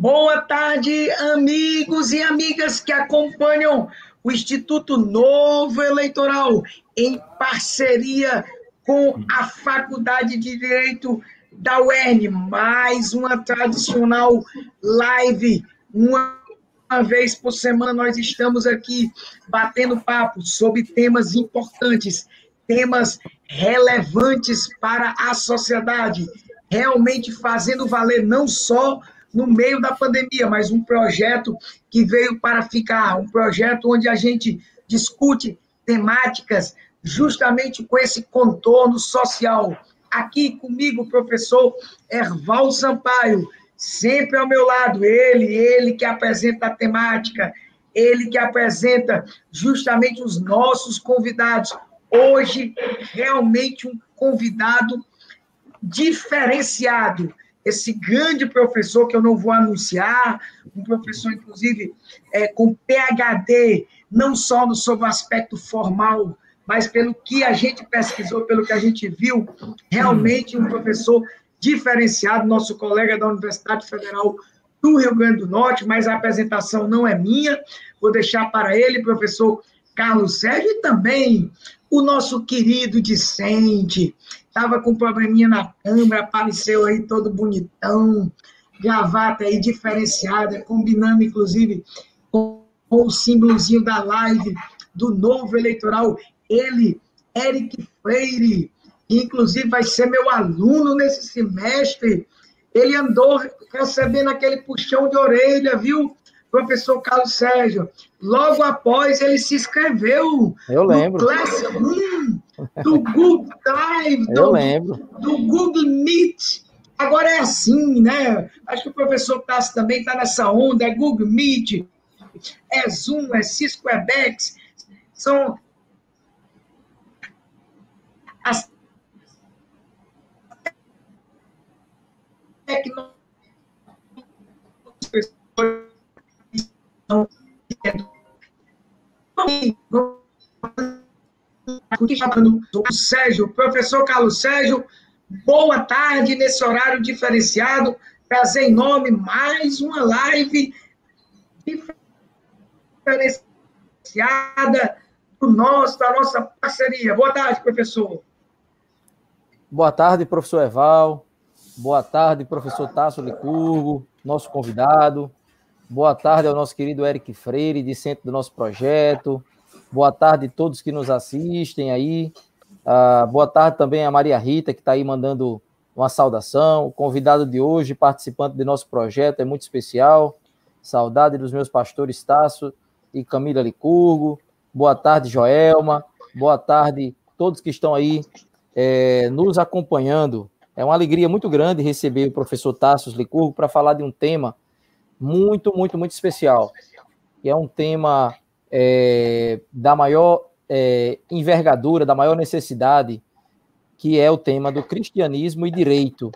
Boa tarde, amigos e amigas que acompanham o Instituto Novo Eleitoral, em parceria com a Faculdade de Direito da UERN. Mais uma tradicional live, uma, uma vez por semana nós estamos aqui batendo papo sobre temas importantes, temas relevantes para a sociedade, realmente fazendo valer não só no meio da pandemia, mas um projeto que veio para ficar, um projeto onde a gente discute temáticas justamente com esse contorno social. Aqui comigo, o professor Erval Sampaio, sempre ao meu lado, ele, ele que apresenta a temática, ele que apresenta justamente os nossos convidados. Hoje, realmente um convidado diferenciado esse grande professor que eu não vou anunciar, um professor, inclusive, é, com PhD, não só no, sobre o aspecto formal, mas pelo que a gente pesquisou, pelo que a gente viu, realmente um professor diferenciado, nosso colega da Universidade Federal do Rio Grande do Norte, mas a apresentação não é minha, vou deixar para ele, professor Carlos Sérgio, e também o nosso querido discente, estava com um probleminha na câmera, apareceu aí todo bonitão, gravata aí diferenciada, combinando inclusive com, o símbolozinho da live do novo eleitoral. Ele, Eric Freire, que inclusive vai ser meu aluno nesse semestre. Ele andou recebendo aquele puxão de orelha, viu? professor Carlos Sérgio. Logo após, ele se inscreveu Eu lembro. no Classroom, do Google Drive, Eu do, lembro. do Google Meet. Agora é assim, né? Acho que o professor Tassi também está nessa onda, é Google Meet, é Zoom, é Cisco Webex, são as tecnologias Sérgio, professor Carlos Sérgio, boa tarde nesse horário diferenciado. Prazer enorme, mais uma live diferenciada do nosso, da nossa parceria. Boa tarde, professor. Boa tarde, professor Eval. Boa tarde, professor Tasso Licurgo, nosso convidado. Boa tarde ao nosso querido Eric Freire, discente do nosso projeto. Boa tarde a todos que nos assistem aí. Uh, boa tarde também a Maria Rita, que está aí mandando uma saudação. O convidado de hoje, participante do nosso projeto, é muito especial. Saudade dos meus pastores Tasso e Camila Licurgo. Boa tarde, Joelma. Boa tarde todos que estão aí é, nos acompanhando. É uma alegria muito grande receber o professor Tassos Licurgo para falar de um tema muito, muito, muito especial. Que é um tema é, da maior é, envergadura, da maior necessidade, que é o tema do cristianismo e direito,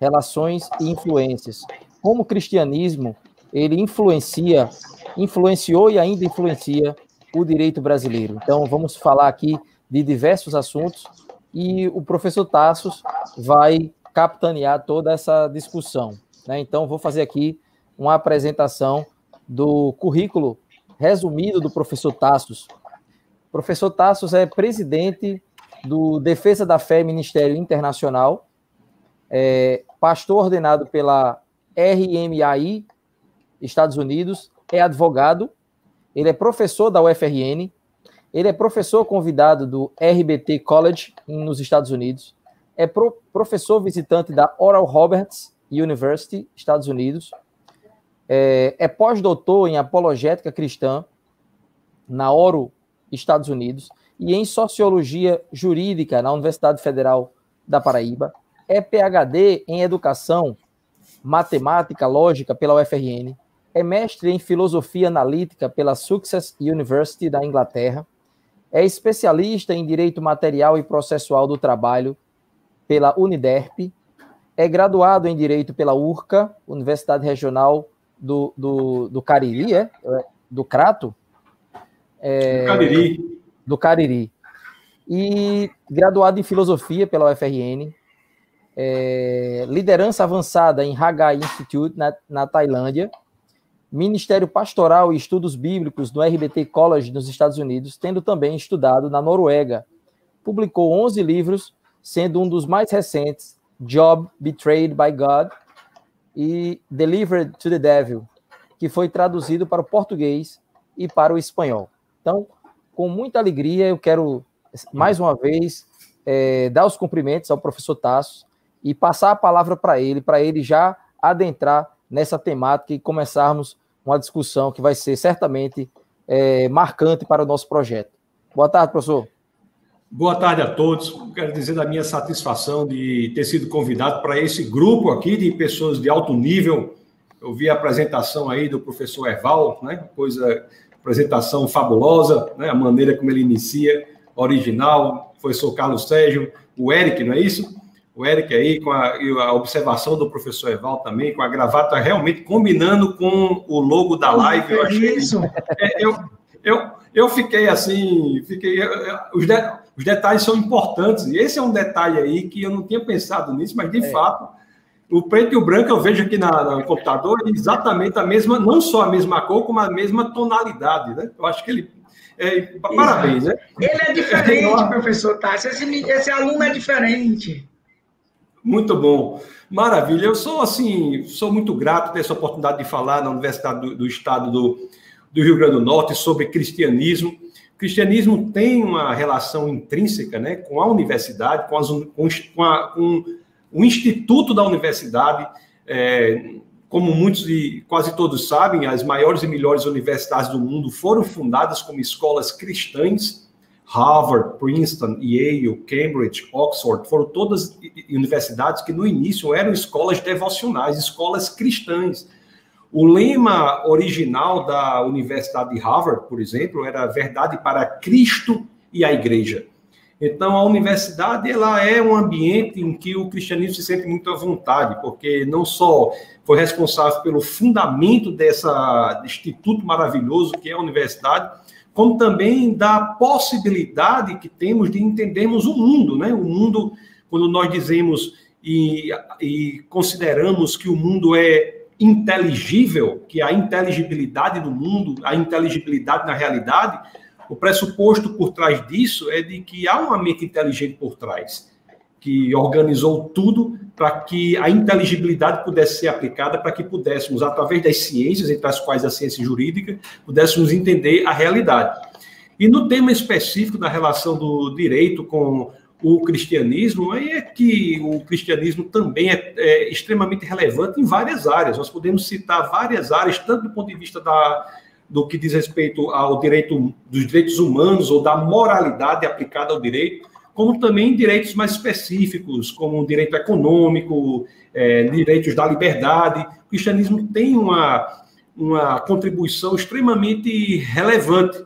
relações e influências. Como o cristianismo ele influencia, influenciou e ainda influencia o direito brasileiro. Então, vamos falar aqui de diversos assuntos e o professor Tassos vai capitanear toda essa discussão. Né? Então, vou fazer aqui uma apresentação do currículo resumido do professor Tassos. O professor Tassos é presidente do Defesa da Fé Ministério Internacional, é pastor ordenado pela RMAI, Estados Unidos, é advogado, ele é professor da UFRN, ele é professor convidado do RBT College nos Estados Unidos, é pro, professor visitante da Oral Roberts University, Estados Unidos, é, é pós-doutor em apologética cristã na Oro, Estados Unidos, e em sociologia jurídica na Universidade Federal da Paraíba. É PhD em educação, matemática, lógica pela UFRN. É mestre em filosofia analítica pela Success University da Inglaterra. É especialista em direito material e processual do trabalho pela Uniderp. É graduado em direito pela URCA, Universidade Regional do, do, do Cariri, é? Do Crato? É, do Cariri. Do Cariri. E graduado em filosofia pela UFRN. é, liderança avançada em Hagai Institute, na, na Tailândia, Ministério Pastoral e Estudos Bíblicos no RBT College nos Estados Unidos, tendo também estudado na Noruega. Publicou 11 livros, sendo um dos mais recentes Job Betrayed by God e Delivered to the Devil, que foi traduzido para o português e para o espanhol. Então, com muita alegria, eu quero mais uma vez é, dar os cumprimentos ao professor Tasso e passar a palavra para ele, para ele já adentrar nessa temática e começarmos uma discussão que vai ser certamente é, marcante para o nosso projeto. Boa tarde, professor. Boa tarde a todos. Quero dizer da minha satisfação de ter sido convidado para esse grupo aqui de pessoas de alto nível. Eu vi a apresentação aí do professor Erval, né? Coisa, apresentação fabulosa, né? A maneira como ele inicia, original. Professor Carlos Sérgio, o Eric, não é isso? o Eric aí, com a, a, observação do professor Eval também, com a gravata realmente combinando com o logo da live. Eu achei isso. É, eu, eu, eu fiquei assim, fiquei. Os, de, os detalhes são importantes, e esse é um detalhe aí que eu não tinha pensado nisso, mas de é. fato, o preto e o branco eu vejo aqui na, no computador exatamente a mesma, não só a mesma cor, como a mesma tonalidade, né? Eu acho que ele é, parabéns, né? Ele é diferente, é professor Tassi. Esse, esse aluno é diferente. Muito bom. Maravilha. Eu sou assim, sou muito grato ter essa oportunidade de falar na Universidade do, do Estado do, do, Rio Grande do Norte sobre cristianismo. O cristianismo tem uma relação intrínseca né, com a universidade, com, as, com, a, com o instituto da universidade. É, como muitos e quase todos sabem, as maiores e melhores universidades do mundo foram fundadas como escolas cristãs Harvard, Princeton, Yale, Cambridge, Oxford, foram todas universidades que no início eram escolas devocionais, escolas cristãs. O lema original da Universidade de Harvard, por exemplo, era verdade para Cristo e a Igreja. Então, a universidade ela é um ambiente em que o cristianismo se sente muito à vontade, porque não só foi responsável pelo fundamento dessa instituto maravilhoso que é a universidade, como também da possibilidade que temos de entendermos o mundo, né? O mundo, quando nós dizemos e, e consideramos que o mundo é inteligível, que a inteligibilidade do mundo, a inteligibilidade na realidade, o pressuposto por trás disso é de que há uma mente inteligente por trás, que organizou tudo para que a inteligibilidade pudesse ser aplicada, para que pudéssemos, através das ciências, entre as quais a ciência jurídica, pudéssemos entender a realidade. E no tema específico da relação do direito com o cristianismo, é que o cristianismo também é, é, extremamente relevante em várias áreas. Nós podemos citar várias áreas, tanto do ponto de vista da, do que diz respeito ao direito dos direitos humanos ou da moralidade aplicada ao direito, como também direitos mais específicos, como direito econômico, é, direitos da liberdade. O cristianismo tem uma, uma contribuição extremamente relevante.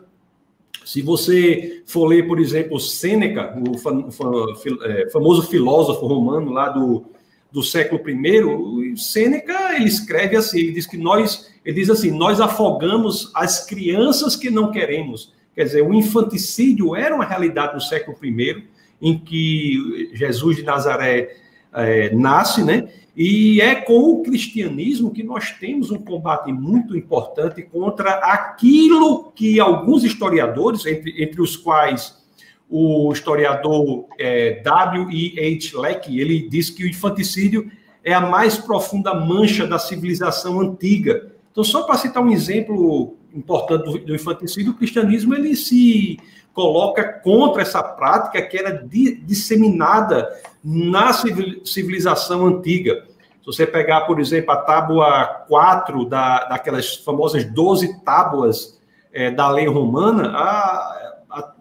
Se você for ler, por exemplo, Sêneca, o é, famoso filósofo romano lá do, do século I, Sêneca ele escreve assim, ele diz que nós, ele diz assim, nós afogamos as crianças que não queremos. Quer dizer, o infanticídio era uma realidade no século I, em que Jesus de Nazaré é, nasce, né? E é com o cristianismo que nós temos um combate muito importante contra aquilo que alguns historiadores, entre, entre os quais o historiador é, W.E.H. Leck, ele diz que o infanticídio é a mais profunda mancha da civilização antiga. Então, só para citar um exemplo importante do, do infanticídio, o cristianismo ele se coloca contra essa prática que era disseminada na civilização antiga. Se você pegar, por exemplo, a tábua 4 da, daquelas famosas 12 tábuas é, da lei romana, a, a,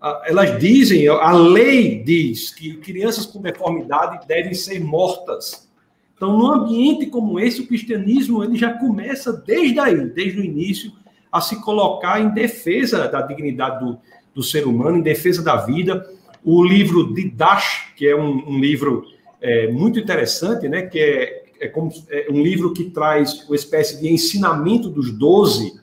a, elas dizem, a lei diz que crianças com deformidade devem ser mortas. Então, num ambiente como esse, o cristianismo ele já começa desde aí, desde o início, a se colocar em defesa da dignidade do, do ser humano, em defesa da vida. O livro de Dash, que é um, um livro é, muito interessante, né, que é, é, como, é um livro que traz uma espécie de ensinamento dos doze,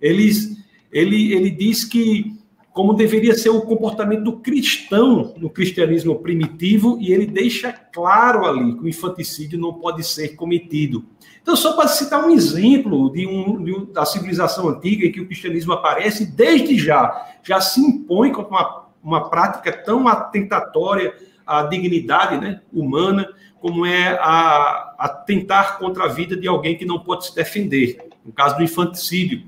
eles, ele, ele diz que como deveria ser o comportamento do cristão no cristianismo primitivo, e ele deixa claro ali que o infanticídio não pode ser cometido. Então, só para citar um exemplo de, um, de um, da civilização antiga em que o cristianismo aparece, desde já, já se impõe como uma, uma prática tão atentatória à dignidade né, humana, como é a, a tentar contra a vida de alguém que não pode se defender, no caso do infanticídio.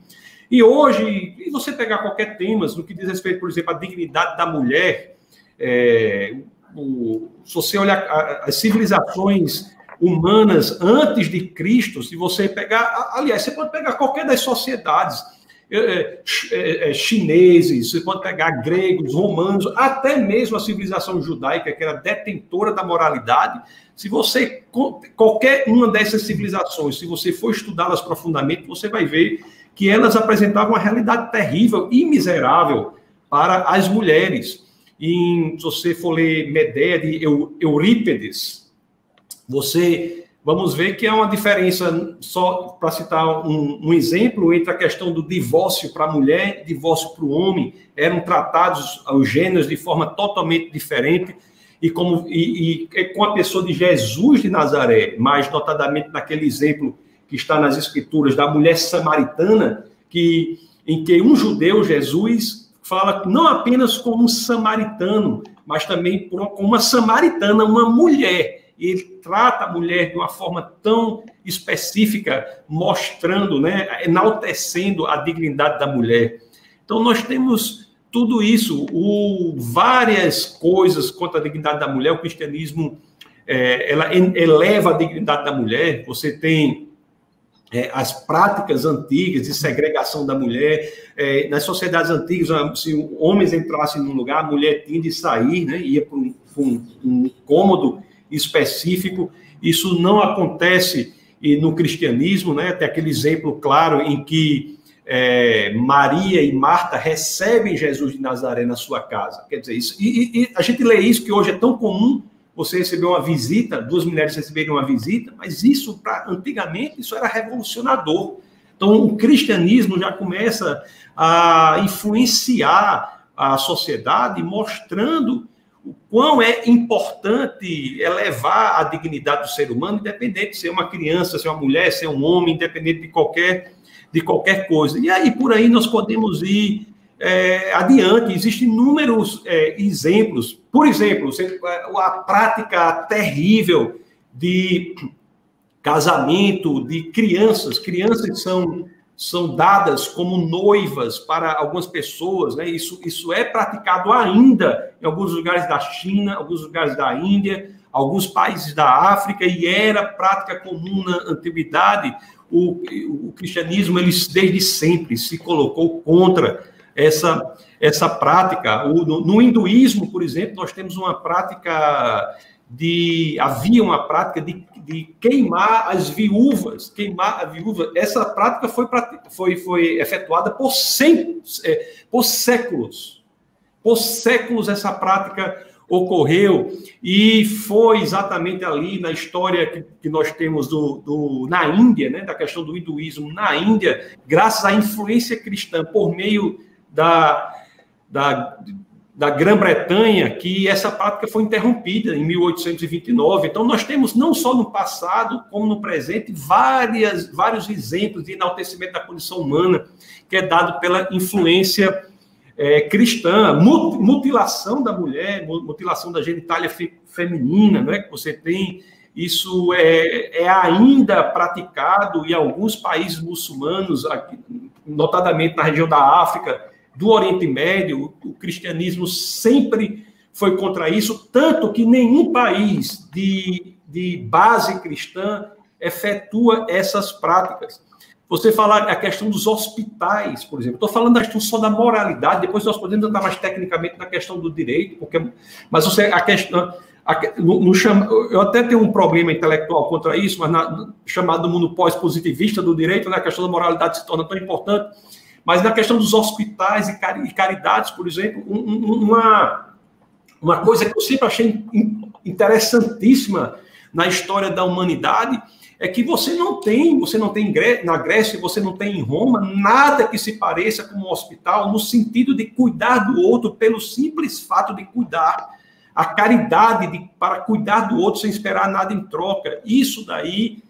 E hoje, e você pegar qualquer tema, no que diz respeito, por exemplo, à dignidade da mulher, é, o, se você olhar as civilizações humanas antes de Cristo, se você pegar, aliás, você pode pegar qualquer das sociedades, é, é, é, é, chineses, você pode pegar gregos, romanos, até mesmo a civilização judaica, que era detentora da moralidade. Se você, qualquer uma dessas civilizações, se você for estudá-las profundamente, você vai ver que elas apresentavam uma realidade terrível e miserável para as mulheres. E, se você for ler Medea de Eurípedes, você vamos ver que há uma diferença, só para citar um, um, exemplo, entre a questão do divórcio para a mulher divórcio para o homem, eram tratados os gêneros de forma totalmente diferente. E, como, e, e com a pessoa de Jesus de Nazaré, mais notadamente naquele exemplo que está nas escrituras da mulher samaritana, que em que um judeu, Jesus, fala não apenas como um samaritano, mas também como uma samaritana, uma mulher. Ele trata a mulher de uma forma tão específica, mostrando, né, enaltecendo a dignidade da mulher. Então nós temos tudo isso, o, várias coisas contra a dignidade da mulher. O cristianismo é, ela eleva a dignidade da mulher. Você tem é, as práticas antigas de segregação da mulher. É, nas sociedades antigas, se homens entrassem num lugar, a mulher tinha de sair, né, ia para um, um, um cômodo específico. Isso não acontece no cristianismo, né? Tem aquele exemplo claro em que é, Maria e Marta recebem Jesus de Nazaré na sua casa. Quer dizer, isso, e, e, a gente lê isso que hoje é tão comum você receber uma visita, duas mulheres receberem uma visita, mas isso, pra, antigamente, isso era revolucionador. Então, o cristianismo já começa a influenciar a sociedade, mostrando o quão é importante elevar a dignidade do ser humano, independente de ser uma criança, ser uma mulher, ser um homem, independente de qualquer, de qualquer coisa. E aí, por aí, nós podemos ir é, adiante. Existem inúmeros é, exemplos. Por exemplo, a prática terrível de casamento de crianças. Crianças são, são dadas como noivas para algumas pessoas. Né? Isso, isso é praticado ainda em alguns lugares da China, alguns lugares da Índia, alguns países da África, e era prática comum na antiguidade. O, o cristianismo, ele desde sempre se colocou contra essa, essa prática. O, no, no, hinduísmo, por exemplo, nós temos uma prática de. Havia uma prática de, de queimar as viúvas, queimar a viúva. Essa prática foi, foi, foi efetuada por, cem, é, por séculos. Por séculos essa prática ocorreu e foi exatamente ali na história que, que nós temos do, do, na Índia, né, da questão do hinduísmo na Índia, graças à influência cristã por meio da, da, da Grã-Bretanha que essa prática foi interrompida em 1829. Então, nós temos, não só no passado, como no presente, várias, vários exemplos de enaltecimento da condição humana, que é dado pela influência é, cristã, mutilação da mulher, mutilação da genitália fe, feminina, né, que você tem. Isso é, é ainda praticado em alguns países muçulmanos, aqui, notadamente na região da África, do Oriente Médio, o cristianismo sempre foi contra isso, tanto que nenhum país de, de base cristã efetua essas práticas. Você falar a questão dos hospitais, por exemplo. Estou falando da questão só da moralidade, depois nós podemos entrar mais tecnicamente na questão do direito, porque, mas você, a questão. A, no, no, eu até tenho um problema intelectual contra isso, mas na, chamado mundo pós-positivista do direito, né, a questão da moralidade se torna tão importante mas na questão dos hospitais e caridades, por exemplo, uma, uma coisa que eu sempre achei interessantíssima na história da humanidade é que você não tem, você não tem na Grécia, você não tem em Roma nada que se pareça com um hospital no sentido de cuidar do outro pelo simples fato de cuidar. A caridade de, para cuidar do outro sem esperar nada em troca. Isso daí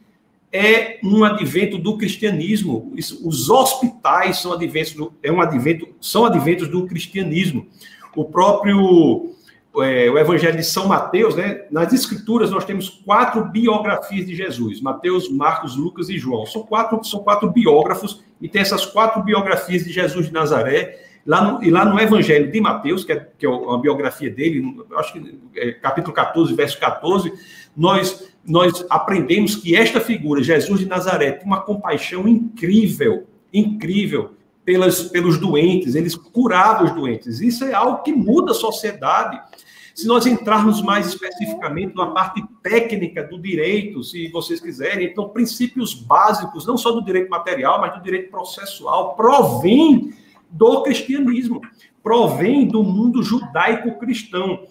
é um advento do cristianismo. Os hospitais são adventos do, é um advento, são adventos do cristianismo. O próprio é, o Evangelho de São Mateus, né? Nas Escrituras nós temos quatro biografias de Jesus: Mateus, Marcos, Lucas e João. São quatro, são quatro biógrafos e tem essas quatro biografias de Jesus de Nazaré. Lá no, e lá no Evangelho de Mateus, que é, que é a biografia dele, acho que é, capítulo 14, verso 14, nós, nós aprendemos que esta figura, Jesus de Nazaré, tem uma compaixão incrível, incrível pelas, pelos doentes, eles curavam os doentes. Isso é algo que muda a sociedade. Se nós entrarmos mais especificamente na parte técnica do direito, se vocês quiserem, então princípios básicos, não só do direito material, mas do direito processual, provém do cristianismo, provém do mundo judaico-cristão.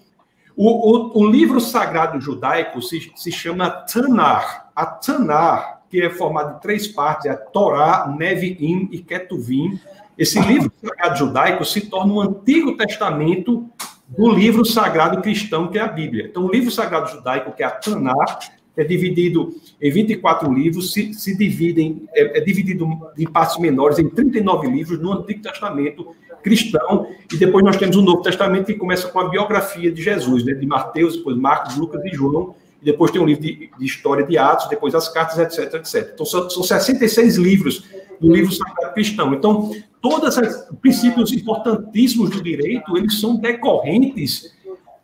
O, o, o, livro sagrado judaico se, se chama Tanar. A Tanar que é formado de três partes, é Torá, Nevi'im e Ketuvim. Esse livro sagrado judaico se torna um Antigo Testamento do livro sagrado cristão, que é a Bíblia. Então, o livro sagrado judaico, que é a Tanakh, é dividido em 24 livros, se, se dividem, é, é, dividido em partes menores em 39 livros no Antigo Testamento cristão, e depois nós temos o Novo Testamento que começa com a biografia de Jesus, né, de Mateus, depois Marcos, Lucas e João, e depois tem um livro de, de, história de Atos, depois as cartas, etc, etc. Então, são, são 66 livros do livro sagrado cristão. Então, todos os princípios importantíssimos do direito, eles são decorrentes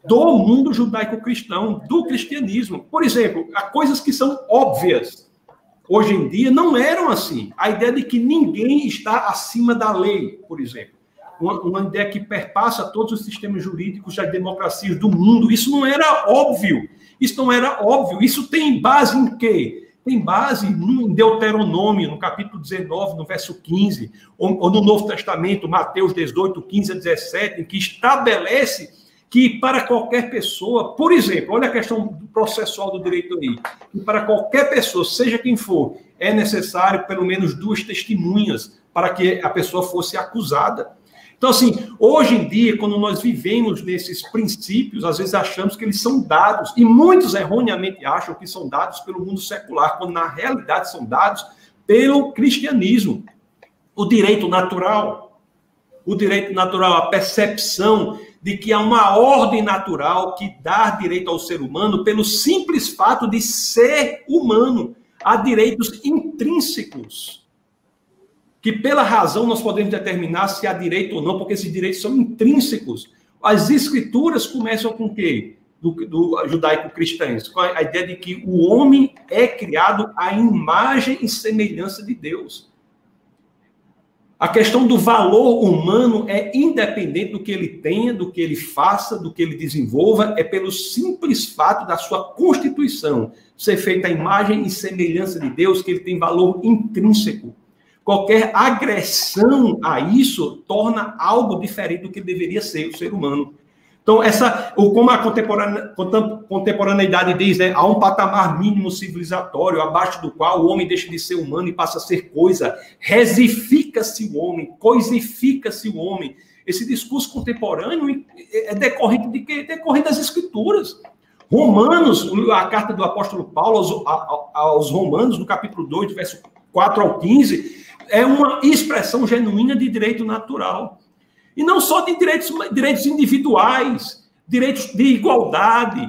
do mundo judaico-cristão, do cristianismo. Por exemplo, há coisas que são óbvias. Hoje em dia não eram assim. A ideia de que ninguém está acima da lei, por exemplo. Uma, uma ideia que perpassa todos os sistemas jurídicos das democracias do mundo. Isso não era óbvio. Isso não era óbvio. Isso tem base em quê? Tem base em Deuteronômio, no capítulo 19, no verso 15, ou, ou no Novo Testamento, Mateus 18, 15 a 17, em que estabelece que para qualquer pessoa, por exemplo, olha a questão processual do direito aí, que para qualquer pessoa, seja quem for, é necessário pelo menos duas testemunhas para que a pessoa fosse acusada. Então, assim, hoje em dia, quando nós vivemos nesses princípios, às vezes achamos que eles são dados, e muitos erroneamente acham que são dados pelo mundo secular, quando na realidade são dados pelo cristianismo. O direito natural, o direito natural, a percepção de que há uma ordem natural que dá direito ao ser humano pelo simples fato de ser humano. Há direitos intrínsecos que pela razão nós podemos determinar se há direito ou não, porque esses direitos são intrínsecos. As escrituras começam com o quê? Do, do judaico-cristãs, com a ideia de que o homem é criado à imagem e semelhança de Deus. A questão do valor humano é independente do que ele tenha, do que ele faça, do que ele desenvolva, é pelo simples fato da sua constituição ser feita à imagem e semelhança de Deus que ele tem valor intrínseco. Qualquer agressão a isso torna algo diferente do que deveria ser o ser humano. Então, essa, como a contemporaneidade diz, né, há um patamar mínimo civilizatório abaixo do qual o homem deixa de ser humano e passa a ser coisa. Resifica-se o homem, coisifica-se o homem. Esse discurso contemporâneo é decorrente de quê? Decorrente das escrituras. Romanos, a carta do apóstolo Paulo aos, aos Romanos, no capítulo 2, verso 4 ao 15, é uma expressão genuína de direito natural. E não só de direitos, direitos individuais, direitos de igualdade,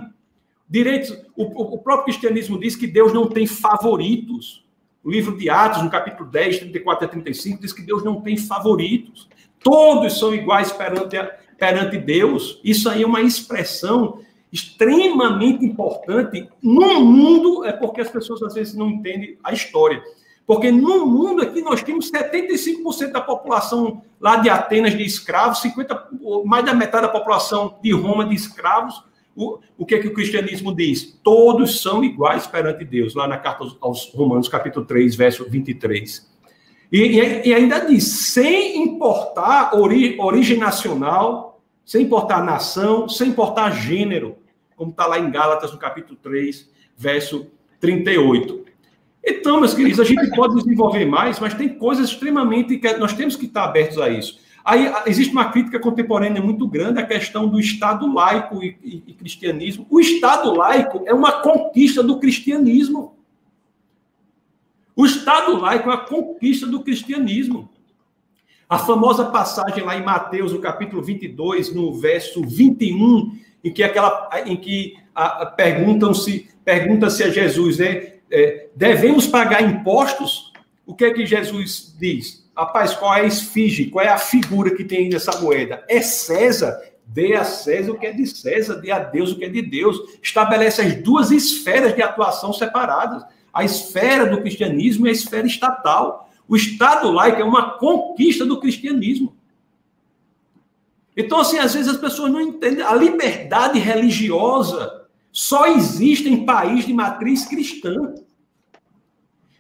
direitos. O, o próprio cristianismo diz que Deus não tem favoritos. O livro de Atos, no capítulo 10, 34 a 35, diz que Deus não tem favoritos. Todos são iguais perante, perante Deus. Isso aí é uma expressão extremamente importante no mundo, é porque as pessoas às vezes não entendem a história. Porque no mundo aqui nós temos 75% da população lá de Atenas de escravos, 50, mais da metade da população de Roma de escravos. O, o que é que o cristianismo diz? Todos são iguais perante Deus, lá na carta aos, aos Romanos, capítulo 3, verso 23. E, e, e ainda diz, sem importar ori, origem nacional, sem importar nação, sem importar gênero, como está lá em Gálatas, no capítulo 3, verso 38. Então, meus queridos, a gente pode desenvolver mais, mas tem coisas extremamente que nós temos que estar abertos a isso. Aí existe uma crítica contemporânea muito grande à questão do Estado laico e, e, e cristianismo. O Estado laico é uma conquista do cristianismo. O Estado laico é uma conquista do cristianismo. A famosa passagem lá em Mateus, no capítulo 22, no verso 21, em que aquela em que perguntam-se pergunta-se a Jesus, né? É, devemos pagar impostos? O que é que Jesus diz? Rapaz, qual é a esfinge? Qual é a figura que tem nessa moeda? É César. Dê a César o que é de César, dê a Deus o que é de Deus. Estabelece as duas esferas de atuação separadas: a esfera do cristianismo e a esfera estatal. O Estado laico é uma conquista do cristianismo. Então, assim, às vezes as pessoas não entendem. A liberdade religiosa só existe em país de matriz cristã.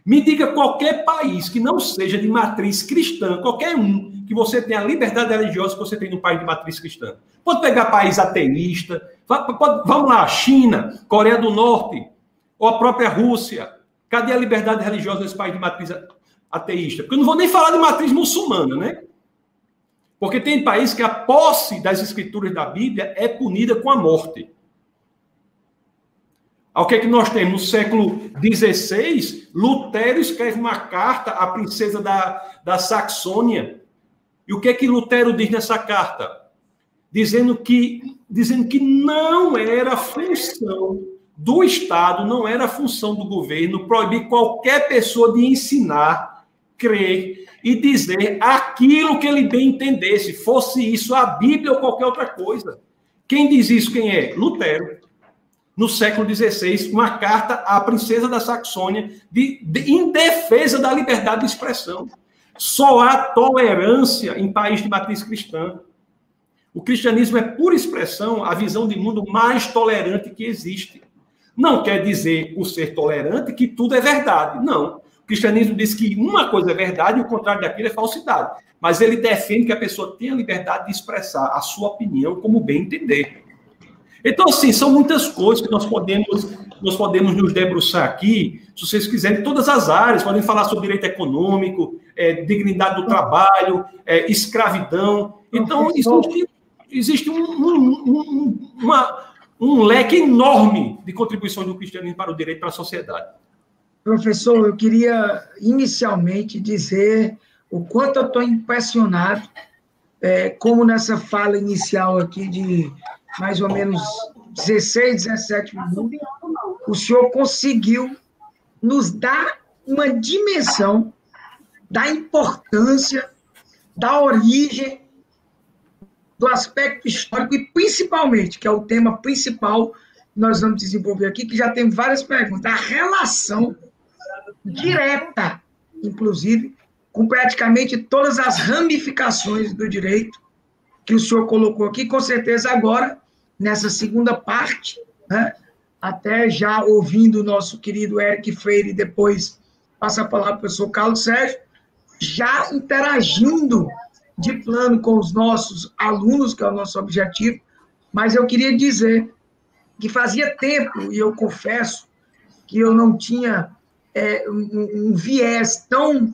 Me diga qualquer país que não seja de matriz cristã, qualquer um, que você tenha a liberdade religiosa que você tem no país de matriz cristã. Pode pegar país ateísta, vamos lá, China, Coreia do Norte, ou a própria Rússia. Cadê a liberdade religiosa nesse país de matriz ateísta? Porque eu não vou nem falar de matriz muçulmana, né? Porque tem país que a posse das escrituras da Bíblia é punida com a morte. Ao que é que nós temos? No século XVI, Lutero escreve uma carta à princesa da, da Saxônia. E o que é que Lutero diz nessa carta? Dizendo que, dizendo que não era função do Estado, não era função do governo proibir qualquer pessoa de ensinar, crer e dizer aquilo que ele bem entendesse, fosse isso a Bíblia ou qualquer outra coisa. Quem diz isso? Quem é? Lutero. No século XVI, uma carta à princesa da Saxônia de, de, em defesa da liberdade de expressão. Só há tolerância em país de matriz cristã. O cristianismo é, por expressão, a visão de mundo mais tolerante que existe. Não quer dizer, por ser tolerante, que tudo é verdade. Não cristianismo diz que uma coisa é verdade e o contrário daquilo é falsidade. Mas ele defende que a pessoa tenha liberdade de expressar a sua opinião como bem entender. Então, assim, são muitas coisas que nós podemos, nós podemos nos debruçar aqui, se vocês quiserem, todas as áreas, podem falar sobre direito econômico, é, dignidade do trabalho, é, escravidão. Então, existe, existe um, um, um, uma, um leque enorme de contribuição do cristianismo para o direito para a sociedade. Professor, eu queria inicialmente dizer o quanto eu estou impressionado, é, como nessa fala inicial aqui de mais ou menos 16, 17 minutos, o senhor conseguiu nos dar uma dimensão da importância, da origem, do aspecto histórico e principalmente, que é o tema principal que nós vamos desenvolver aqui, que já tem várias perguntas, a relação direta, inclusive, com praticamente todas as ramificações do direito que o senhor colocou aqui, com certeza agora, nessa segunda parte, né, até já ouvindo o nosso querido Eric Freire, depois passa a palavra para o professor Carlos Sérgio, já interagindo de plano com os nossos alunos, que é o nosso objetivo, mas eu queria dizer que fazia tempo, e eu confesso que eu não tinha é, um, um, viés tão,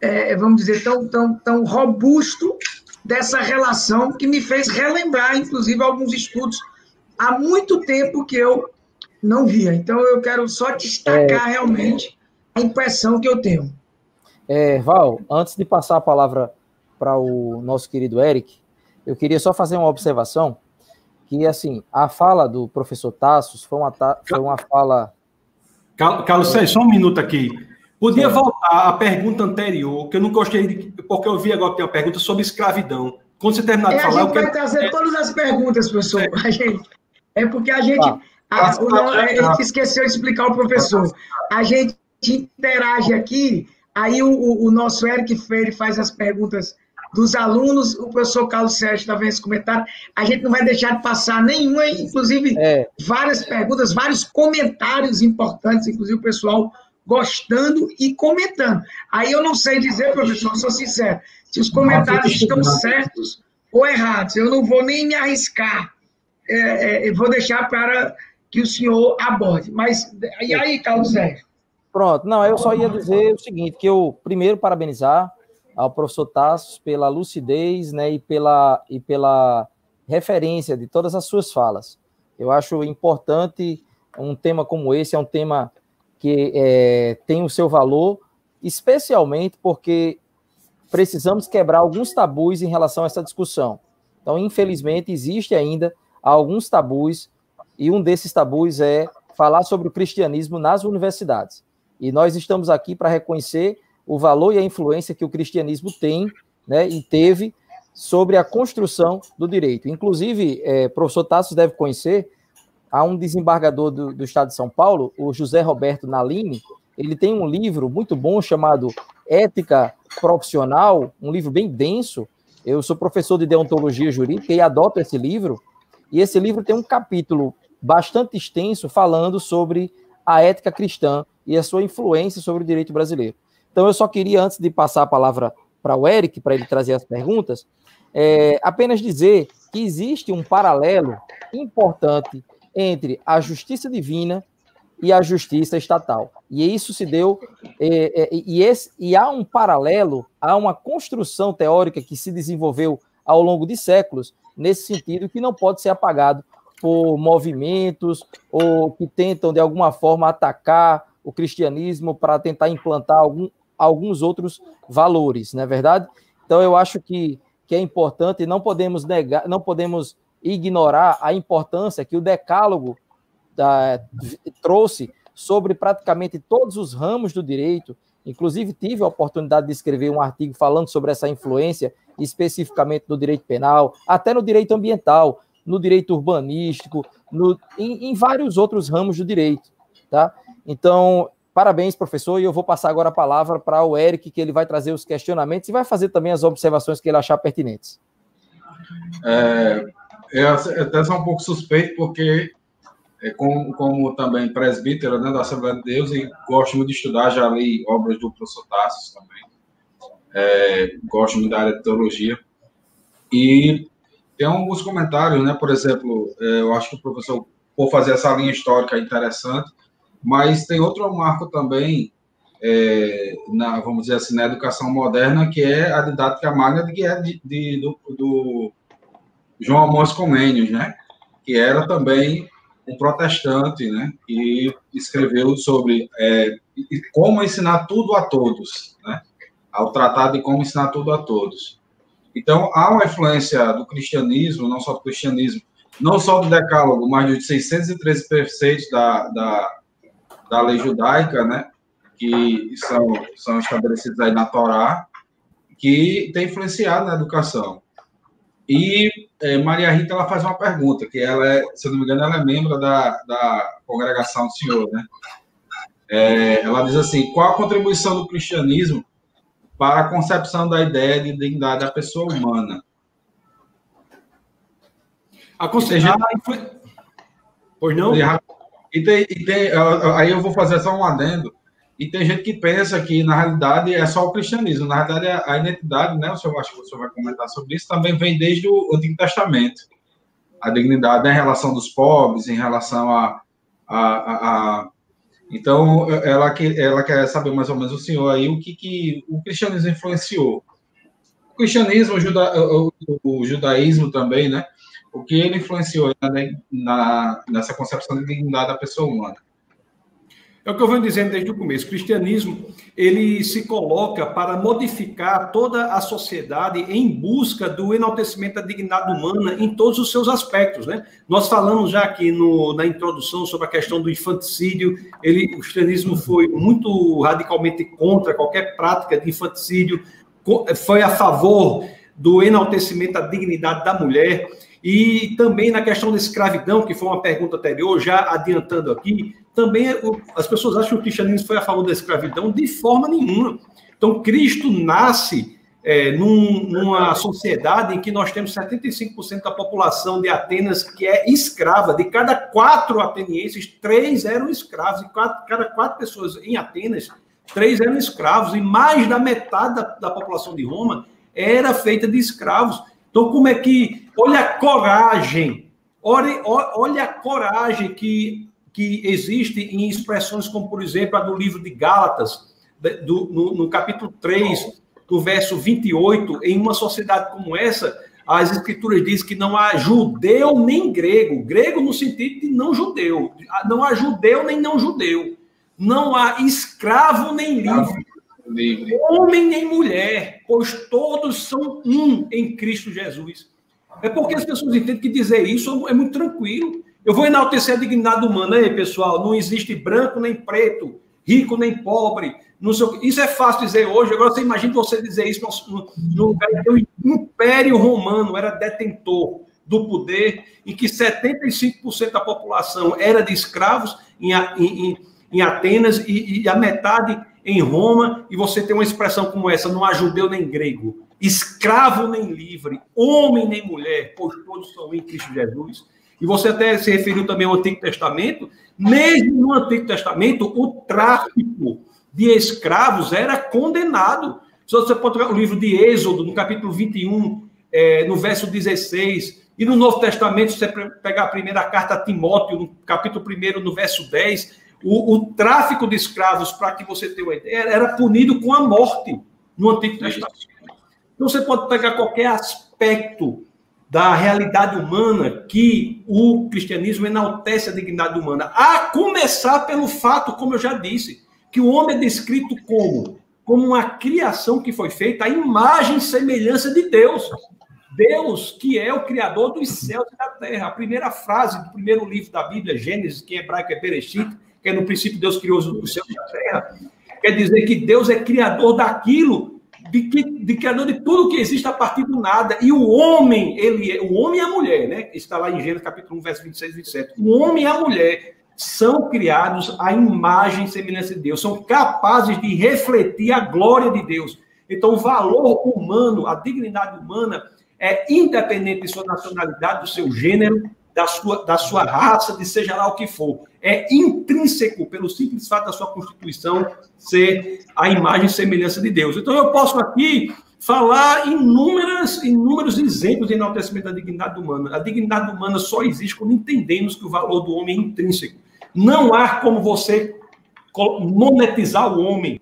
é, vamos dizer, tão, tão, tão robusto dessa relação que me fez relembrar, inclusive, alguns estudos há muito tempo que eu não via. Então, eu quero só destacar é... realmente a impressão que eu tenho. É, Val, antes de passar a palavra para o nosso querido Eric, eu queria só fazer uma observação que, assim, a fala do professor Tassos foi uma, foi uma fala Carlos Sérgio, só um minuto aqui. Podia voltar à pergunta anterior, que eu não gostei de. Porque eu vi agora que tem uma pergunta sobre escravidão. Quando você terminar de é, falar. A gente vai trazer todas as perguntas, professor. É, a gente, é porque a gente. Ah, a, a, a, gente esqueceu de explicar ao professor. A gente interage aqui, aí o, o, o nosso Eric Freire faz as perguntas dos alunos, o professor Carlos Sérgio vendo esse comentário, a gente não vai deixar de passar nenhuma, inclusive é. várias perguntas, vários comentários importantes, inclusive o pessoal gostando e comentando. Aí eu não sei dizer, professor, sou sincero, se os comentários estão certos ou errados. Eu não vou nem me arriscar. É, é, vou deixar para que o senhor aborde. Mas, e aí, Carlos Sérgio? Pronto, não, eu só ia dizer o seguinte, que eu primeiro parabenizar ao professor Tassos pela lucidez, né, e pela e pela referência de todas as suas falas. Eu acho importante um tema como esse, é um tema que é, tem o seu valor, especialmente porque precisamos quebrar alguns tabus em relação a essa discussão. Então, infelizmente, existe ainda alguns tabus, e um desses tabus é falar sobre o cristianismo nas universidades. E nós estamos aqui para reconhecer o valor e a influência que o cristianismo tem né, e teve sobre a construção do direito. Inclusive, é, professor Tassos deve conhecer, há um desembargador do, do, Estado de São Paulo, o José Roberto Nalini, ele tem um livro muito bom chamado Ética Profissional, um livro bem denso. Eu sou professor de deontologia jurídica e adoto esse livro, e esse livro tem um capítulo bastante extenso falando sobre a ética cristã e a sua influência sobre o direito brasileiro. Então, eu só queria, antes de passar a palavra para o Eric, para ele trazer as perguntas, é, apenas dizer que existe um paralelo importante entre a justiça divina e a justiça estatal. E isso se deu, é, é, e, esse, e há um paralelo, há uma construção teórica que se desenvolveu ao longo de séculos, nesse sentido, que não pode ser apagado por movimentos ou que tentam, de alguma forma, atacar o cristianismo para tentar implantar algum, alguns outros valores, não é verdade? Então, eu acho que, que é importante não podemos negar, não podemos ignorar a importância que o decálogo da, trouxe sobre praticamente todos os ramos do direito. Inclusive, tive a oportunidade de escrever um artigo falando sobre essa influência, especificamente no direito penal, até no direito ambiental, no direito urbanístico, no, em, em, vários outros ramos do direito, tá? Então, parabéns, professor, e eu vou passar agora a palavra para o Eric, que ele vai trazer os questionamentos e vai fazer também as observações que ele achar pertinentes. É, eu até sou um pouco suspeito, porque é, como, como, também presbítero né, da Assembleia de Deus e gosto muito de estudar, já li obras do professor Tassos também, é, gosto muito da área de teologia, e tem alguns comentários, né? Por exemplo, é, eu acho que o professor, por fazer essa linha histórica é interessante, mas tem outro marco também, é, na, vamos dizer assim, na educação moderna, que é a didática magna, é de, de do, do, João Amós Comênios, né? Que era também um protestante, né? E escreveu sobre é, como ensinar tudo a todos, né? Ao tratado de como ensinar tudo a todos. Então, há uma influência do cristianismo, não só do cristianismo, não só do decálogo, mas dos 613 preceitos da, da, da lei judaica, né, que são, são estabelecidos aí na Torá, que tem influenciado na educação. E é, Maria Rita ela faz uma pergunta, que ela é, se eu não me engano, ela é membro da, da congregação do Senhor, né? É, ela diz assim: qual a contribuição do cristianismo para a concepção da ideia de dignidade da pessoa humana. A concepção. Gente... Pois não? E tem, e tem, aí eu vou fazer só um adendo. E tem gente que pensa que, na realidade, é só o cristianismo. Na realidade, a identidade, né? O senhor, acho que o senhor vai comentar sobre isso, também vem desde o Antigo Testamento. A dignidade né, em relação dos pobres, em relação a, a, a, a então, ela, ela quer saber mais ou menos o senhor aí o que, que o cristianismo influenciou. O cristianismo, o, juda, o, o judaísmo também, né? O que ele influenciou né, na, nessa concepção de dignidade da pessoa humana. É o que eu venho dizendo desde o começo. O cristianismo ele se coloca para modificar toda a sociedade em busca do enaltecimento da dignidade humana em todos os seus aspectos, né? Nós falamos já aqui no, na introdução sobre a questão do infanticídio. Ele, o cristianismo foi muito radicalmente contra qualquer prática de infanticídio, foi a favor do enaltecimento da dignidade da mulher. E também na questão da escravidão, que foi uma pergunta anterior, já adiantando aqui, também as pessoas acham que o cristianismo foi a favor da escravidão de forma nenhuma. Então, Cristo nasce é, num, numa sociedade em que nós temos 75% da população de Atenas que é escrava. De cada quatro atenienses, três eram escravos. E quatro, cada quatro pessoas em Atenas, três eram escravos. E mais da metade da, da população de Roma era feita de escravos. Então, como é que. Olha a coragem. Olha, olha a coragem que que existe em expressões como, por exemplo, a do livro de Gálatas, do, no, no capítulo 3, do verso 28, em uma sociedade como essa, as escrituras dizem que não há judeu nem grego, grego no sentido de não judeu, não há judeu nem não judeu, não há escravo nem livre, livre. homem nem mulher, pois todos são um em Cristo Jesus. É porque as pessoas entendem que dizer isso é muito tranquilo. Eu vou enaltecer a dignidade humana aí, pessoal. Não existe branco nem preto, rico nem pobre. Isso é fácil dizer hoje. Agora você imagina você dizer isso no, lugar que o Império Romano era detentor do poder, em que 75% da população era de escravos em, em, em Atenas e, e, a metade em Roma, e você tem uma expressão como essa: não há judeu nem grego, escravo nem livre, homem nem mulher, pois todos são em Cristo Jesus. E você até se referiu também ao Antigo Testamento. Mesmo no Antigo Testamento, o tráfico de escravos era condenado. Se você pode pegar o livro de Êxodo, no capítulo 21, é, no verso 16, e no Novo Testamento, se você pegar a primeira carta a Timóteo, no capítulo 1, no verso 10, o, o tráfico de escravos, para que você tenha uma ideia, era punido com a morte no Antigo Testamento. Então você pode pegar qualquer aspecto da realidade humana que o cristianismo enaltece a dignidade humana, a começar pelo fato, como eu já disse, que o homem é descrito como como uma criação que foi feita à imagem e semelhança de Deus. Deus, que é o criador dos céus e da terra. A primeira frase do primeiro livro da Bíblia, Gênesis, que em hebraico é Bereshit, que é no princípio Deus criou os céus e a terra, quer dizer que Deus é criador daquilo de, que, de criador de tudo que existe a partir do nada. E o homem, ele é, o homem e a mulher, né? Está lá em Gênesis capítulo 1, verso 26 e 27. O homem e a mulher são criados à imagem e semelhança de Deus, são capazes de refletir a glória de Deus. Então, o valor humano, a dignidade humana, é independente de sua nacionalidade, do seu gênero, da sua, da sua raça, de seja lá o que for. É intrínseco, pelo simples fato da sua Constituição ser a imagem e semelhança de Deus. Então, eu posso aqui falar inúmeras, inúmeros exemplos de enaltecimento da dignidade humana. A dignidade humana só existe quando entendemos que o valor do homem é intrínseco. Não há como você monetizar o homem.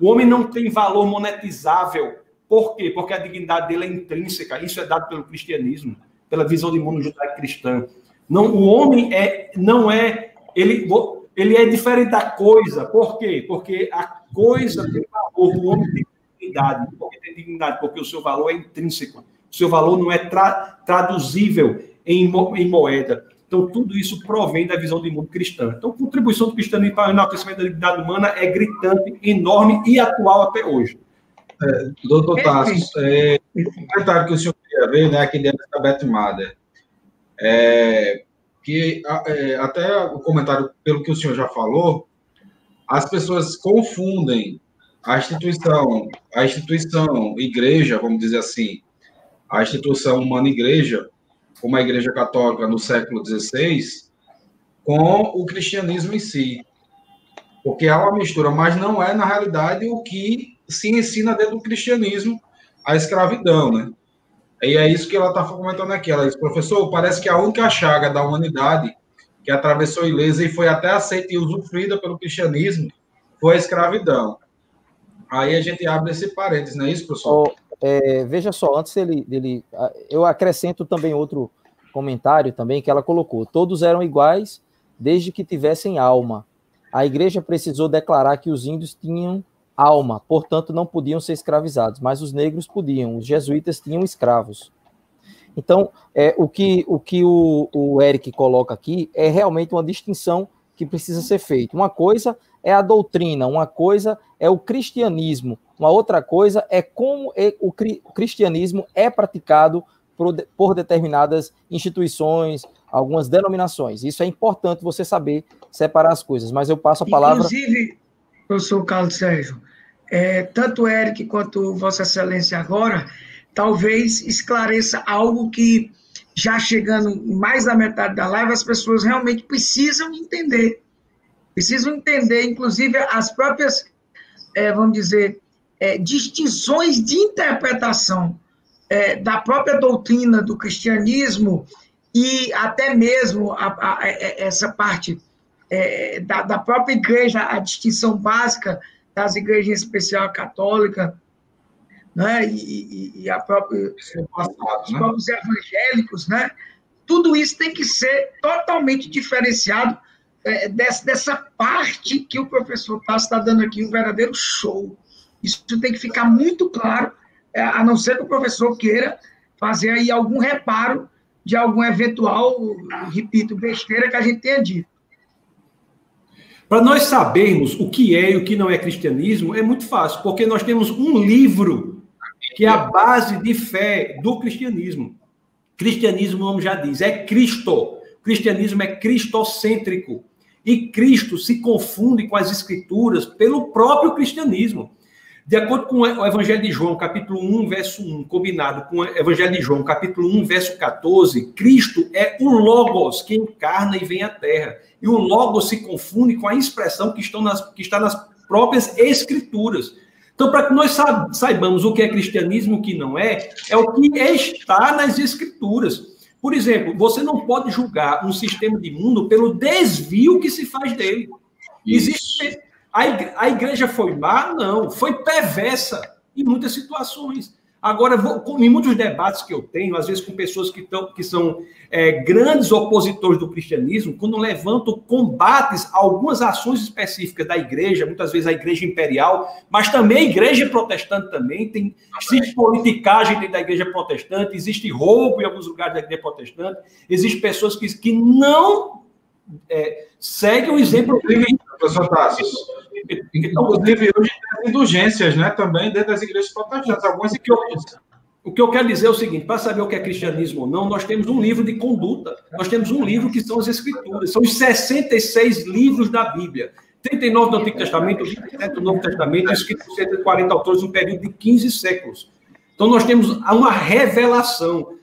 O homem não tem valor monetizável. Por quê? Porque a dignidade dele é intrínseca. Isso é dado pelo cristianismo pela visão de mundo judaico-cristã. Não, o homem é, não é, ele, ele é diferente da coisa. Por quê? Porque a coisa tem valor, o homem tem dignidade. Por que tem dignidade? Porque o seu valor é intrínseco. O seu valor não é tra, traduzível em, em moeda. Então, tudo isso provém da visão de mundo cristã. Então, a contribuição do cristianismo para o enaltecimento da dignidade humana é gritante, enorme e atual até hoje. É, doutor Tassos, é, o comentário que o senhor queria ver, né, aquele Elizabeth Mather, é, que é, até o comentário, pelo que o senhor já falou, as pessoas confundem a instituição, a instituição igreja, vamos dizer assim, a instituição humana igreja, como a igreja católica no século XVI, com o cristianismo em si. Porque há uma mistura, mas não é, na realidade, o que se ensina dentro do cristianismo a escravidão, né? E é isso que ela está comentando aqui. Ela diz, professor, parece que a única chaga da humanidade que atravessou ilesa e foi até aceita e usufruída pelo cristianismo foi a escravidão. Aí a gente abre esse parênteses, não é isso, professor? Oh, é, veja só, antes dele, dele. Eu acrescento também outro comentário também que ela colocou. Todos eram iguais desde que tivessem alma. A igreja precisou declarar que os índios tinham alma, portanto não podiam ser escravizados, mas os negros podiam, os jesuítas tinham escravos. Então, é, o que, o, que o, o Eric coloca aqui é realmente uma distinção que precisa ser feita. Uma coisa é a doutrina, uma coisa é o cristianismo, uma outra coisa é como é, o cristianismo é praticado por, determinadas instituições, algumas denominações. Isso é importante você saber separar as coisas, mas eu passo a palavra. Inclusive, professor Carlos Sérgio, é, tanto Eric quanto Vossa Excelência agora, talvez esclareça algo que, já chegando mais da metade da live, as pessoas realmente precisam entender. Precisam entender, inclusive, as próprias, é, vamos dizer, é, distinções de interpretação é, da própria doutrina do cristianismo e até mesmo a, a, a, essa parte é, da, da, própria igreja, a distinção básica das igrejas, em especial a católica, né? e, e, e a própria, os né? próprios evangélicos, né? tudo isso tem que ser totalmente diferenciado é, dessa, dessa parte que o professor Tassi está dando aqui, um verdadeiro show. Isso tem que ficar muito claro, é, a não ser que o professor queira fazer aí algum reparo de algum eventual, repito, besteira que a gente tenha dito. Para nós sabermos o que é e o que não é cristianismo, é muito fácil, porque nós temos um livro que é a base de fé do cristianismo. Cristianismo, o nome já diz, é Cristo. Cristianismo é cristocêntrico. E Cristo se confunde com as escrituras pelo próprio cristianismo. De acordo com o Evangelho de João, capítulo 1, verso 1, combinado com o Evangelho de João, capítulo 1, verso 14, Cristo é o Logos que encarna e vem à Terra. E o Logos se confunde com a expressão que, estão nas, que está nas próprias Escrituras. Então, para que nós saibamos o que é cristianismo e o que não é, é o que está nas Escrituras. Por exemplo, você não pode julgar um sistema de mundo pelo desvio que se faz dele. Isso. Existe a igreja foi má? Não, foi perversa em muitas situações. Agora, em muitos debates que eu tenho, às vezes com pessoas que, tão, que são é, grandes opositores do cristianismo, quando levantam combates a algumas ações específicas da igreja, muitas vezes a igreja imperial, mas também a igreja protestante também, tem, existe politicagem dentro da igreja protestante, existe roubo em alguns lugares da igreja protestante, existem pessoas que, que não é, seguem o exemplo... Professor Tassos, Inclusive, hoje tem indulgências, né? Também dentro das igrejas protestantes, algumas igrejas. O que eu quero dizer é o seguinte: para saber o que é cristianismo ou não, nós temos um livro de conduta. Nós temos um livro que são as Escrituras. São os 66 livros da Bíblia. 39 do Antigo Testamento, 27 do Novo Testamento, escrito por 140 autores um período de 15 séculos. Então, nós temos uma revelação.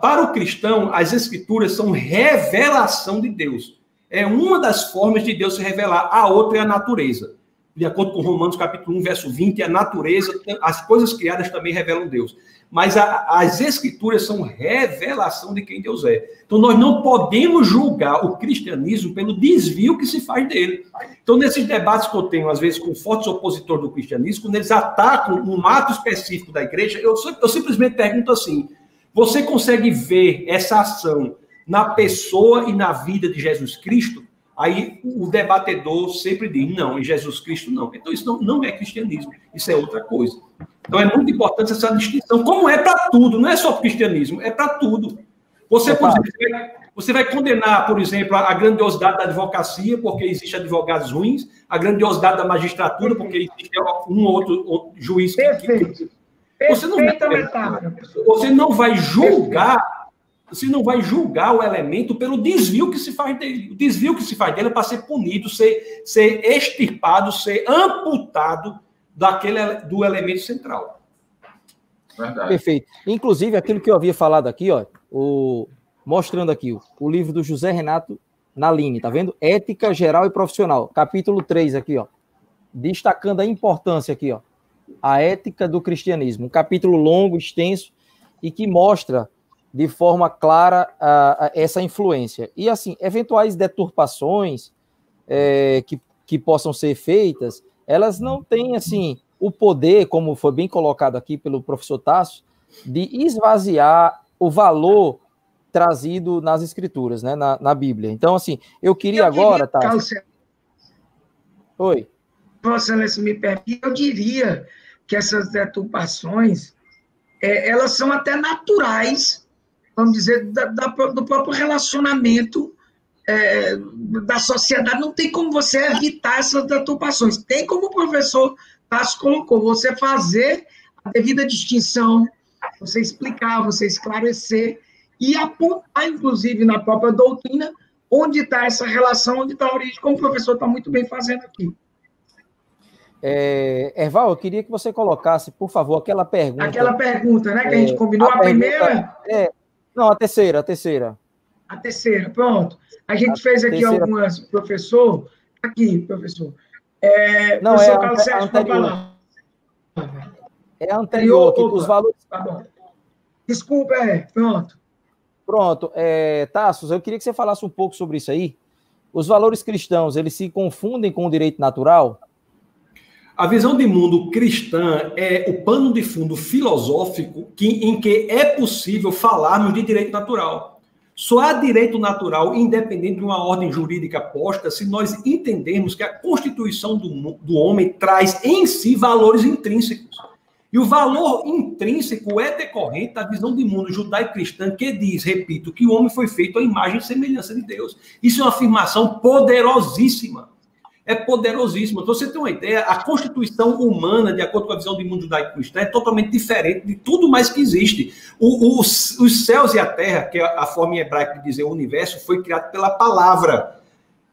Para o cristão, as Escrituras são revelação de Deus. É uma das formas de Deus se revelar. A outra é a natureza de acordo com Romanos capítulo 1, verso 20, a natureza, as coisas criadas também revelam Deus. Mas a, as escrituras são revelação de quem Deus é. Então nós não podemos julgar o cristianismo pelo desvio que se faz dele. Então nesses debates que eu tenho, às vezes, com fortes opositores do cristianismo, quando eles atacam um ato específico da igreja, eu, eu simplesmente pergunto assim, você consegue ver essa ação na pessoa e na vida de Jesus Cristo? Aí o debatedor sempre diz: não, em Jesus Cristo não. Então isso não, não é cristianismo, isso é outra coisa. Então é muito importante essa distinção, como é para tudo, não é só cristianismo, é para tudo. Você, por exemplo, você vai condenar, por exemplo, a grandiosidade da advocacia, porque existe advogados ruins, a grandiosidade da magistratura, porque existe um ou outro juiz que. Perfeito. Você não, vai, você não vai julgar você não vai julgar o elemento pelo desvio que se faz dele. O desvio que se faz dele é para ser punido, ser, ser extirpado, ser amputado daquele, do elemento central. Verdade. Perfeito. Inclusive, aquilo que eu havia falado aqui, ó, o, mostrando aqui o, o livro do José Renato Naline, tá vendo? Ética Geral e Profissional, capítulo 3 aqui, ó. Destacando a importância aqui, ó. A ética do cristianismo. Um capítulo longo, extenso, e que mostra de forma clara a, a essa influência. E, assim, eventuais deturpações é, que, que possam ser feitas, elas não têm, assim, o poder, como foi bem colocado aqui pelo professor Tasso, de esvaziar o valor trazido nas escrituras, né, na, na Bíblia. Então, assim, eu queria eu agora, Tasso... Oi. Vossa Excelência me permite, eu diria que essas deturpações, é, elas são até naturais vamos dizer, da, da, do próprio relacionamento é, da sociedade. Não tem como você evitar essas deturpações. Tem como o professor Tasso colocou, você fazer a devida distinção, você explicar, você esclarecer e apontar, inclusive, na própria doutrina, onde está essa relação, onde está a origem, como o professor está muito bem fazendo aqui. É, Erval, eu queria que você colocasse, por favor, aquela pergunta. Aquela pergunta, né? Que a gente é, combinou a, a primeira. É, não, a terceira, a terceira. A terceira, pronto. A gente a fez aqui terceira... algumas, professor, aqui, professor. É, Não, professor é Carlos a, Sérgio, anterior. É anterior, que os valores... Tá. Desculpa, é, pronto. Pronto. É, Tassos, eu queria que você falasse um pouco sobre isso aí, os valores cristãos, eles se confundem com o direito natural? A visão de mundo cristã é o pano de fundo filosófico que, em que é possível falarmos de direito natural. Só há direito natural independente de uma ordem jurídica posta se nós entendermos que a constituição do, do homem traz em si valores intrínsecos. E o valor intrínseco é decorrente da visão de mundo judaico-cristã que diz, repito, que o homem foi feito à imagem e semelhança de Deus. Isso é uma afirmação poderosíssima. É poderosíssima. Você tem uma ideia, a constituição humana, de acordo com a visão de mundo judaico-cristã, é totalmente diferente de tudo mais que existe. O, os, os céus e a terra, que é a forma em hebraico de dizer o universo, foi criado pela palavra.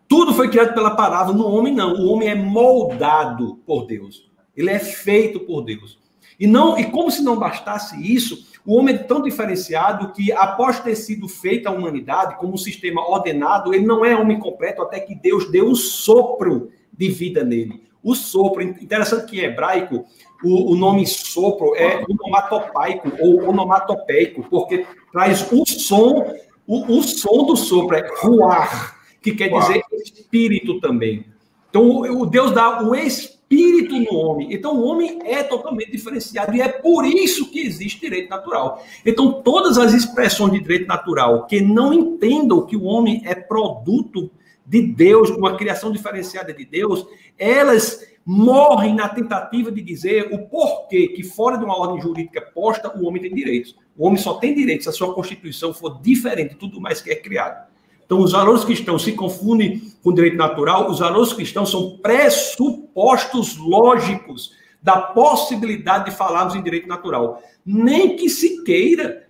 Tudo foi criado pela palavra, no homem não. O homem é moldado por Deus. Ele é feito por Deus. E não, e como se não bastasse isso, o homem é tão diferenciado que, após ter sido feita a humanidade como um sistema ordenado, ele não é homem completo até que Deus deu o sopro de vida nele. O sopro, interessante que em hebraico, o, o nome sopro é onomatopaico ou onomatopeico, porque traz o som, o, o som do sopro é ruar, que quer dizer espírito também. Então, o Deus dá o espírito espírito no homem. Então, o homem é totalmente diferenciado e é por isso que existe direito natural. Então, todas as expressões de direito natural que não entendam que o homem é produto de Deus, uma criação diferenciada de Deus, elas morrem na tentativa de dizer o porquê que fora de uma ordem jurídica posta o homem tem direitos. O homem só tem direitos se a sua constituição for diferente de tudo mais que é criado. Então, os valores cristãos se confundem com o direito natural, os valores cristãos são pressupostos lógicos da possibilidade de falarmos em direito natural. Nem que se queira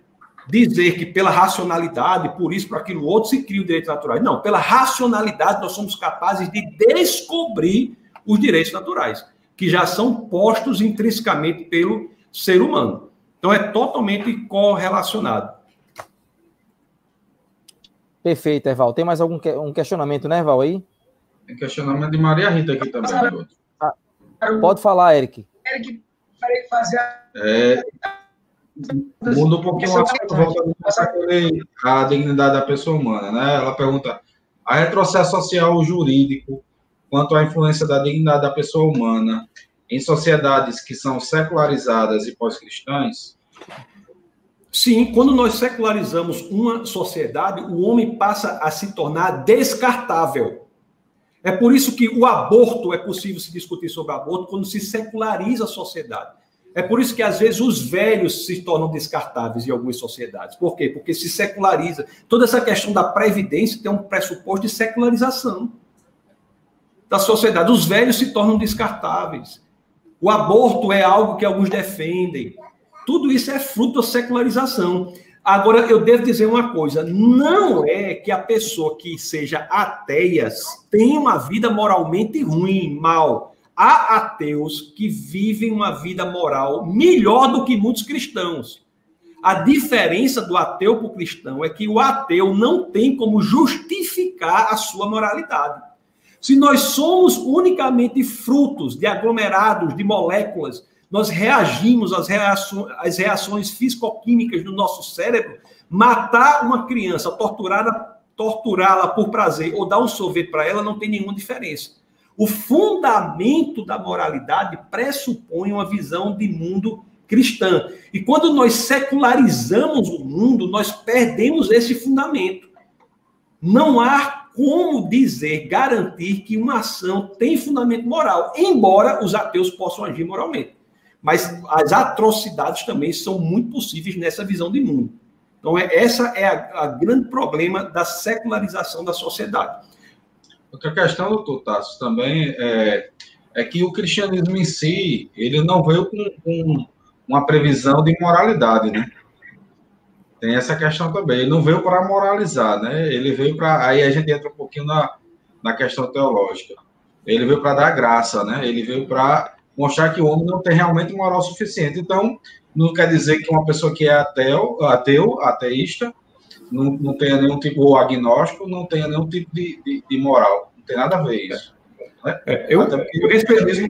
dizer que pela racionalidade, por isso, por aquilo outro, se cria o direito natural. Não, pela racionalidade nós somos capazes de descobrir os direitos naturais, que já são postos intrinsecamente pelo ser humano. Então é totalmente correlacionado. Perfeito, Eval. Tem mais algum que, um questionamento, né, Eval, aí? Tem questionamento de Maria Rita aqui também. Ah, pode falar, Eric. Eric, parei de fazer. É, muda um pouquinho a dignidade da pessoa humana, né? Ela pergunta: a retrocesso social jurídico quanto à influência da dignidade da pessoa humana em sociedades que são secularizadas e pós-cristãs Sim, quando nós secularizamos uma sociedade, o homem passa a se tornar descartável. É por isso que o aborto é possível se discutir sobre aborto quando se seculariza a sociedade. É por isso que às vezes os velhos se tornam descartáveis em algumas sociedades. Por quê? Porque se seculariza. Toda essa questão da previdência tem um pressuposto de secularização da sociedade. Os velhos se tornam descartáveis. O aborto é algo que alguns defendem. Tudo isso é fruto da secularização. Agora, eu devo dizer uma coisa: não é que a pessoa que seja ateia tenha uma vida moralmente ruim, mal. Há ateus que vivem uma vida moral melhor do que muitos cristãos. A diferença do ateu para o cristão é que o ateu não tem como justificar a sua moralidade. Se nós somos unicamente frutos de aglomerados de moléculas nós reagimos às reações, às reações fisicoquímicas do nosso cérebro, matar uma criança, torturá-la torturá por prazer ou dar um sorvete para ela não tem nenhuma diferença. O fundamento da moralidade pressupõe uma visão de mundo cristã. E quando nós secularizamos o mundo, nós perdemos esse fundamento. Não há como dizer, garantir que uma ação tem fundamento moral, embora os ateus possam agir moralmente. Mas as atrocidades também são muito possíveis nessa visão de mundo. Então, é, essa é a, a grande problema da secularização da sociedade. Outra questão, doutor Tassos, também é, é que o cristianismo em si, ele não veio com, com uma previsão de moralidade, né? Tem essa questão também. Ele não veio para moralizar, né? Ele veio para. Aí a gente entra um pouquinho na, na questão teológica. Ele veio para dar graça, né? Ele veio para mostrar que o homem não tem realmente moral suficiente. Então, não quer dizer que uma pessoa que é ateu, ateu ateísta, não, não tenha nenhum tipo, ou agnóstico, não tenha nenhum tipo de, de, de moral. Não tem nada a ver isso. Né? É, eu, Até porque o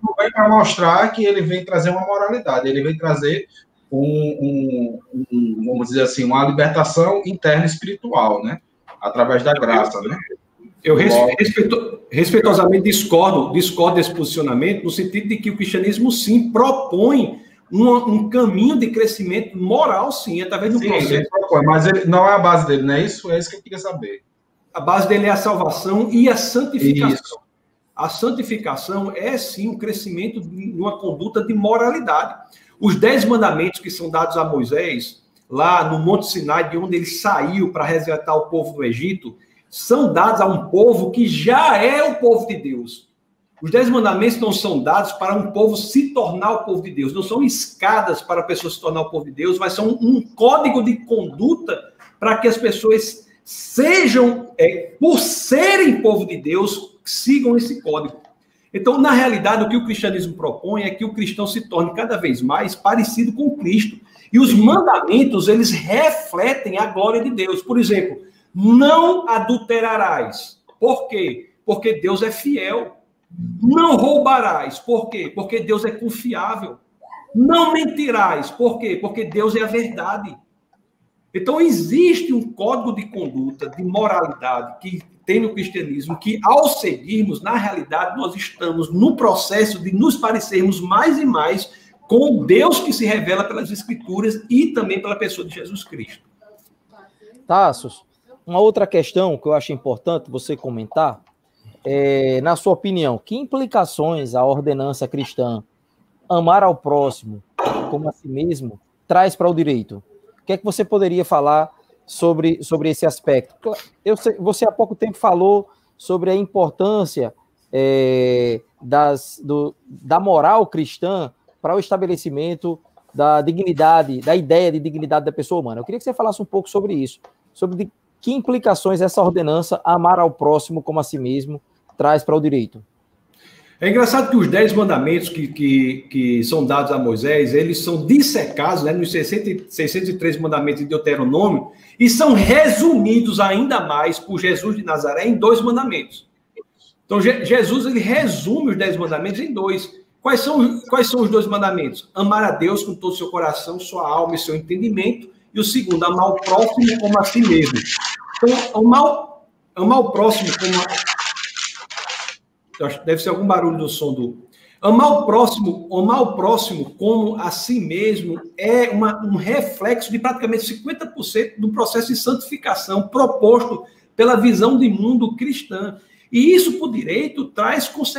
não vem para mostrar que ele vem trazer uma moralidade, ele vem trazer um, um, um, vamos dizer assim, uma libertação interna espiritual, né? Através da graça, né? Eu respeito, respeitosamente discordo, discordo desse posicionamento, no sentido de que o cristianismo, sim, propõe um, um caminho de crescimento moral, sim, através do sim, processo. Propõe, mas ele, não é a base dele, não é isso? É isso que eu queria saber. A base dele é a salvação e a santificação. Isso. A santificação é, sim, um crescimento de uma conduta de moralidade. Os dez mandamentos que são dados a Moisés, lá no Monte Sinai, de onde ele saiu para resgatar o povo do Egito, são dados a um povo que já é o povo de Deus. Os dez mandamentos não são dados para um povo se tornar o povo de Deus, não são escadas para a pessoa se tornar o povo de Deus, mas são um código de conduta para que as pessoas sejam, é, por serem povo de Deus, sigam esse código. Então, na realidade, o que o cristianismo propõe é que o cristão se torne cada vez mais parecido com Cristo. E os mandamentos, eles refletem a glória de Deus. Por exemplo, não adulterarás. Por quê? Porque Deus é fiel. Não roubarás. Por quê? Porque Deus é confiável. Não mentirás. Por quê? Porque Deus é a verdade. Então, existe um código de conduta, de moralidade, que tem no cristianismo, que ao seguirmos, na realidade, nós estamos no processo de nos parecermos mais e mais com Deus que se revela pelas Escrituras e também pela pessoa de Jesus Cristo. Tassos, uma outra questão que eu acho importante você comentar é, na sua opinião, que implicações a ordenança cristã amar ao próximo como a si mesmo traz para o direito? O que é que você poderia falar sobre, sobre esse aspecto? Eu, você há pouco tempo falou sobre a importância é, das, do, da moral cristã para o estabelecimento da dignidade, da ideia de dignidade da pessoa humana. Eu queria que você falasse um pouco sobre isso, sobre que implicações essa ordenança, amar ao próximo como a si mesmo, traz para o direito? É engraçado que os dez mandamentos que, que, que são dados a Moisés, eles são dissecados né, nos 603 mandamentos de Deuteronômio e são resumidos ainda mais por Jesus de Nazaré em dois mandamentos. Então, Jesus ele resume os dez mandamentos em dois. Quais são, quais são os dois mandamentos? Amar a Deus com todo o seu coração, sua alma e seu entendimento. E o segundo, amar o próximo como a si mesmo. Então, amar, amar o próximo como a... Deve ser algum barulho do som do. Amar o próximo, amar o próximo como a si mesmo é uma, um reflexo de praticamente 50% do processo de santificação proposto pela visão de mundo cristã. E isso, por direito, traz consequências